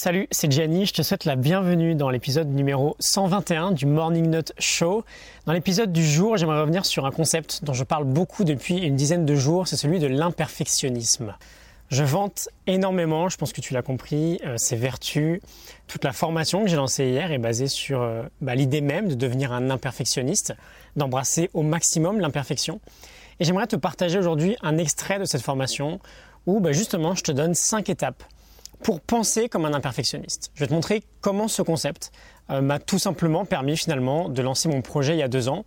Salut, c'est Gianni, je te souhaite la bienvenue dans l'épisode numéro 121 du Morning Note Show. Dans l'épisode du jour, j'aimerais revenir sur un concept dont je parle beaucoup depuis une dizaine de jours, c'est celui de l'imperfectionnisme. Je vante énormément, je pense que tu l'as compris, euh, ces vertus. Toute la formation que j'ai lancée hier est basée sur euh, bah, l'idée même de devenir un imperfectionniste, d'embrasser au maximum l'imperfection. Et j'aimerais te partager aujourd'hui un extrait de cette formation où bah, justement je te donne cinq étapes pour penser comme un imperfectionniste. Je vais te montrer comment ce concept euh, m'a tout simplement permis finalement de lancer mon projet il y a deux ans,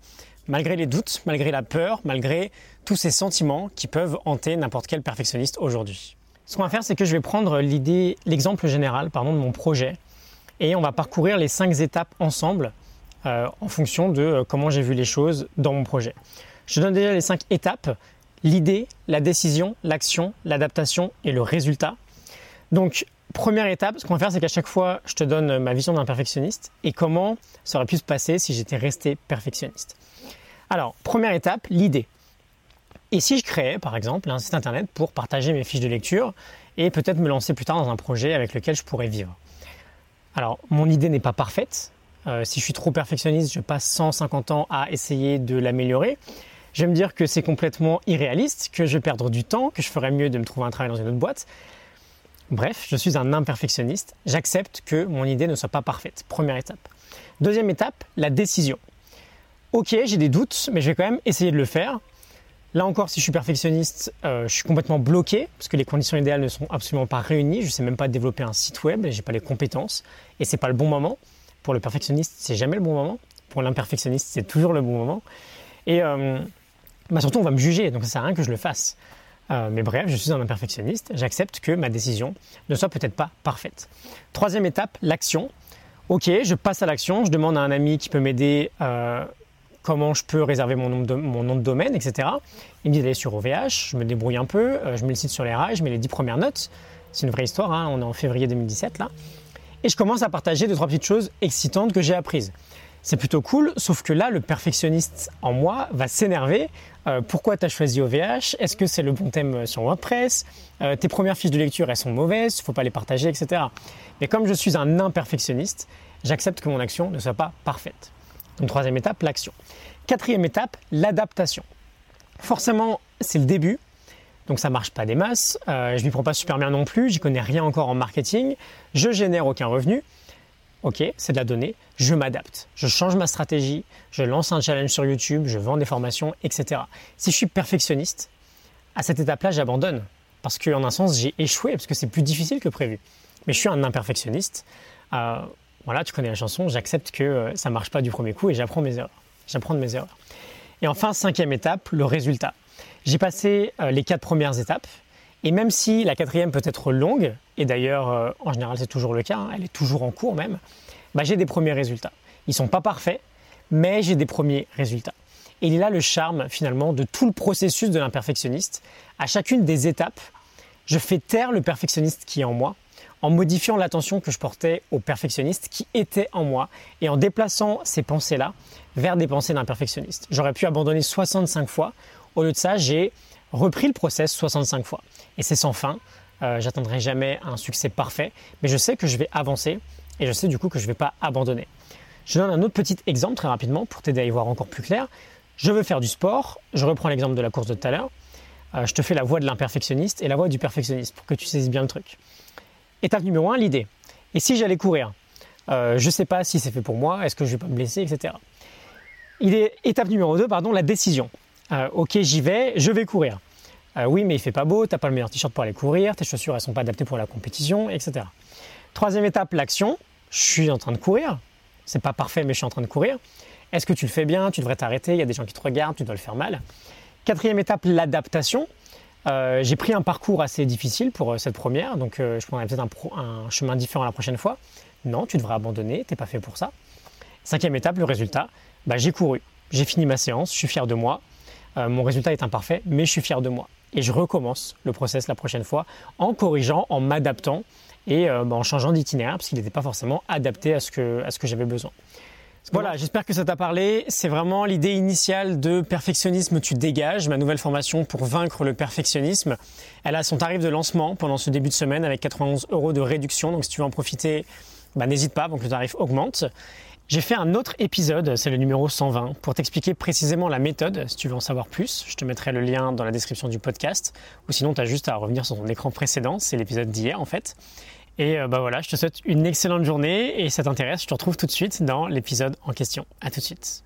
malgré les doutes, malgré la peur, malgré tous ces sentiments qui peuvent hanter n'importe quel perfectionniste aujourd'hui. Ce qu'on va faire, c'est que je vais prendre l'idée, l'exemple général pardon, de mon projet et on va parcourir les cinq étapes ensemble euh, en fonction de euh, comment j'ai vu les choses dans mon projet. Je donne déjà les cinq étapes l'idée, la décision, l'action, l'adaptation et le résultat. Donc, première étape, ce qu'on va faire, c'est qu'à chaque fois, je te donne ma vision d'un perfectionniste et comment ça aurait pu se passer si j'étais resté perfectionniste. Alors, première étape, l'idée. Et si je créais, par exemple, un site internet pour partager mes fiches de lecture et peut-être me lancer plus tard dans un projet avec lequel je pourrais vivre? Alors, mon idée n'est pas parfaite. Euh, si je suis trop perfectionniste, je passe 150 ans à essayer de l'améliorer. Je vais me dire que c'est complètement irréaliste, que je vais perdre du temps, que je ferais mieux de me trouver un travail dans une autre boîte. Bref, je suis un imperfectionniste. J'accepte que mon idée ne soit pas parfaite. Première étape. Deuxième étape, la décision. Ok, j'ai des doutes, mais je vais quand même essayer de le faire. Là encore, si je suis perfectionniste, euh, je suis complètement bloqué parce que les conditions idéales ne sont absolument pas réunies. Je ne sais même pas développer un site web, j'ai pas les compétences et c'est pas le bon moment. Pour le perfectionniste, c'est jamais le bon moment. Pour l'imperfectionniste, c'est toujours le bon moment. Et euh, bah surtout, on va me juger, donc ça sert à rien que je le fasse. Euh, mais bref, je suis un imperfectionniste, j'accepte que ma décision ne soit peut-être pas parfaite. Troisième étape, l'action. Ok, je passe à l'action, je demande à un ami qui peut m'aider euh, comment je peux réserver mon nom, de, domaine, etc. Il me dit d'aller sur OVH, je me débrouille un peu, euh, je mets le site sur les rails, je mets les dix premières notes. C'est une vraie histoire, hein, on est en février 2017 là. Et je commence à partager deux, trois petites choses excitantes que j'ai apprises. C'est plutôt cool, sauf que là, le perfectionniste en moi va s'énerver. Euh, pourquoi tu as choisi OVH Est-ce que c'est le bon thème sur WordPress? Euh, Tes premières fiches de lecture, elles sont mauvaises, il faut pas les partager, etc. Mais comme je suis un imperfectionniste, j'accepte que mon action ne soit pas parfaite. Donc troisième étape, l'action. Quatrième étape, l'adaptation. Forcément, c'est le début, donc ça marche pas des masses. Euh, je m'y prends pas super bien non plus, j'y connais rien encore en marketing, je génère aucun revenu. Ok, c'est de la donnée, je m'adapte, je change ma stratégie, je lance un challenge sur YouTube, je vends des formations, etc. Si je suis perfectionniste, à cette étape-là, j'abandonne. Parce qu'en un sens, j'ai échoué, parce que c'est plus difficile que prévu. Mais je suis un imperfectionniste. Euh, voilà, tu connais la chanson, j'accepte que euh, ça ne marche pas du premier coup et j'apprends mes erreurs. J'apprends de mes erreurs. Et enfin, cinquième étape, le résultat. J'ai passé euh, les quatre premières étapes. Et même si la quatrième peut être longue, et d'ailleurs euh, en général c'est toujours le cas, hein, elle est toujours en cours même, bah, j'ai des premiers résultats. Ils ne sont pas parfaits, mais j'ai des premiers résultats. Et il est là le charme finalement de tout le processus de l'imperfectionniste. À chacune des étapes, je fais taire le perfectionniste qui est en moi, en modifiant l'attention que je portais au perfectionniste qui était en moi et en déplaçant ces pensées-là vers des pensées d'un perfectionniste. J'aurais pu abandonner 65 fois. Au lieu de ça, j'ai repris le process 65 fois. Et c'est sans fin. Euh, j'atteindrai jamais un succès parfait, mais je sais que je vais avancer et je sais du coup que je ne vais pas abandonner. Je donne un autre petit exemple très rapidement pour t'aider à y voir encore plus clair. Je veux faire du sport, je reprends l'exemple de la course de tout à l'heure. Euh, je te fais la voie de l'imperfectionniste et la voie du perfectionniste pour que tu saisisses bien le truc. Étape numéro 1, l'idée. Et si j'allais courir? Euh, Je ne sais pas si c'est fait pour moi, est-ce que je vais pas me blesser, etc. étape numéro 2, pardon, la décision. Euh, ok, j'y vais, je vais courir. Euh, oui, mais il fait pas beau, t'as pas le meilleur t-shirt pour aller courir, tes chaussures elles sont pas adaptées pour la compétition, etc. Troisième étape, l'action. Je suis en train de courir. C'est pas parfait, mais je suis en train de courir. Est-ce que tu le fais bien? Tu devrais t'arrêter. Il y a des gens qui te regardent, tu dois le faire mal. Quatrième étape, l'adaptation. Euh, j'ai pris un parcours assez difficile pour cette première, donc je prendrai peut-être un, chemin différent la prochaine fois. Non, tu devrais abandonner, t'es pas fait pour ça. Cinquième étape, le résultat. Bah, j'ai couru, j'ai fini ma séance, je suis fier de moi, euh, mon résultat est imparfait, mais je suis fier de moi. Et je recommence le process la prochaine fois en corrigeant, en m'adaptant et euh, bah, en changeant d'itinéraire parce qu'il n'était pas forcément adapté à ce que, à ce que j'avais besoin. Voilà, j'espère que ça t'a parlé. C'est vraiment l'idée initiale de perfectionnisme tu dégages, ma nouvelle formation pour vaincre le perfectionnisme. Elle a son tarif de lancement pendant ce début de semaine avec 91 euros de réduction. Donc si tu veux en profiter, bah, n'hésite pas, donc le tarif augmente. J'ai fait un autre épisode, c'est le numéro 120, pour t'expliquer précisément la méthode. Si tu veux en savoir plus, je te mettrai le lien dans la description du podcast. Ou sinon, tu as juste à revenir sur ton écran précédent, c'est l'épisode d'hier en fait. Et euh, bah voilà, je te souhaite une excellente journée et si ça t'intéresse, je te retrouve tout de suite dans l'épisode en question. À tout de suite.